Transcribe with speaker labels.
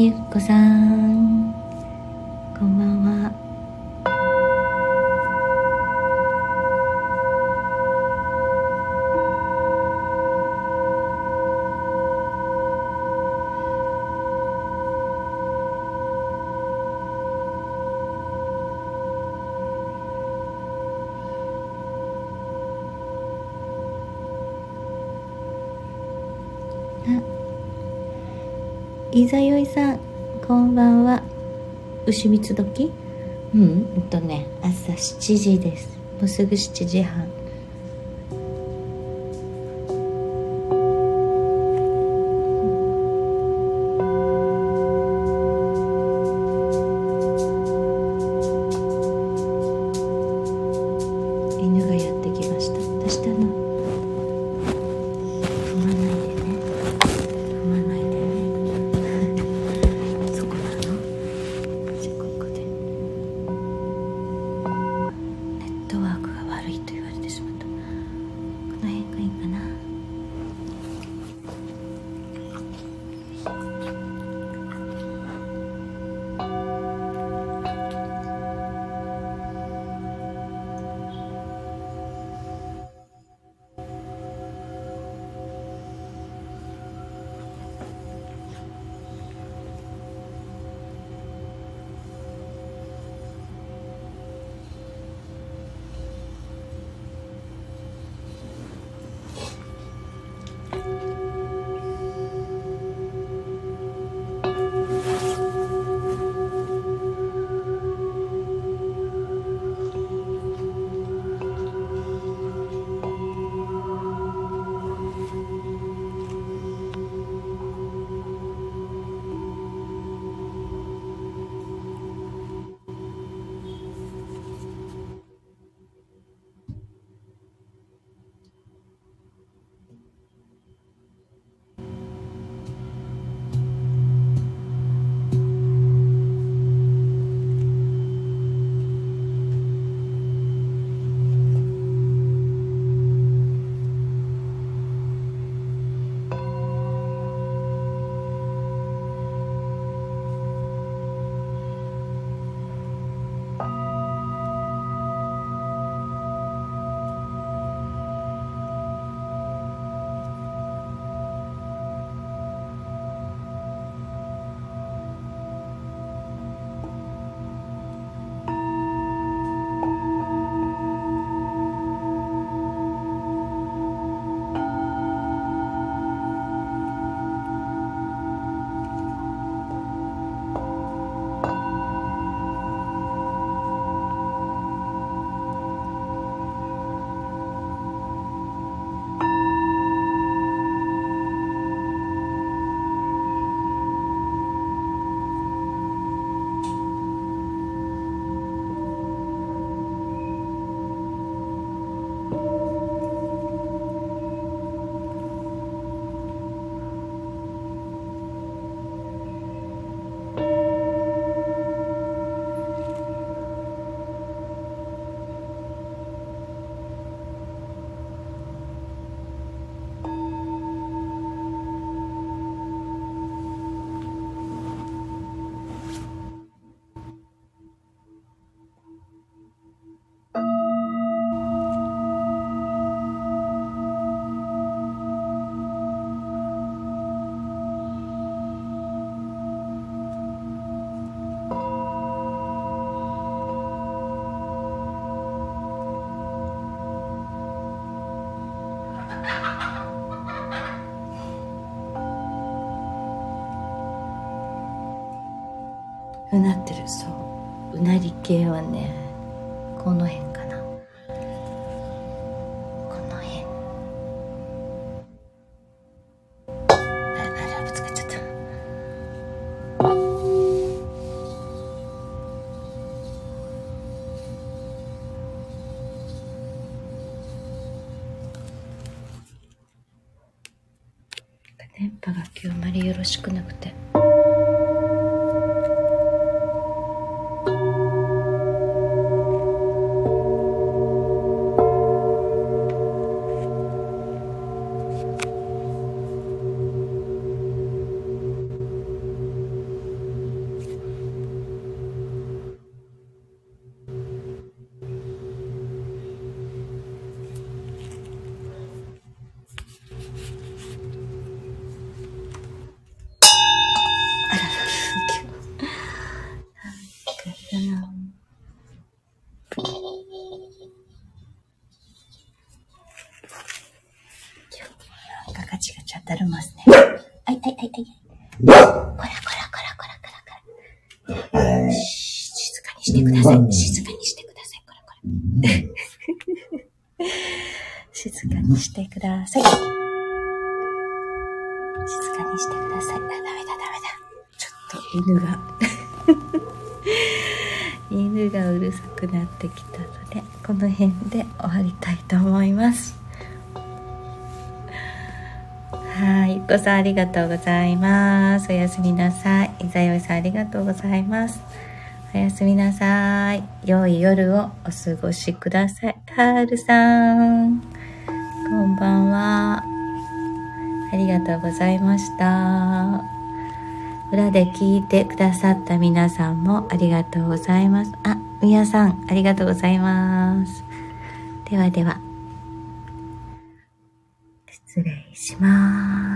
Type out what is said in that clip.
Speaker 1: ゆっこさん。こんばんは。いざよいさんこんばんは。牛蜜時？うんえっとね朝7時です。もうすぐ7時半。うなってるそう。うなり系はねこの辺かな。この辺。ああらぶつかっちゃった。電波が今日あまりよろしくなくて。静かにしてください。静かにしてください。こらこら。静かにしてください。静かにしてください。あ、ダメだ、ダメだ。ちょっと犬が 犬がうるさくなってきたので、この辺で終わりたいと思います。こさんありがとうございます。おやすみなさい。いざよいさんありがとうございます。おやすみなさい。良い夜をお過ごしください。はるさん、こんばんは。ありがとうございました。裏で聞いてくださった皆さんもありがとうございます。あ、みやさん、ありがとうございます。ではでは。失礼します。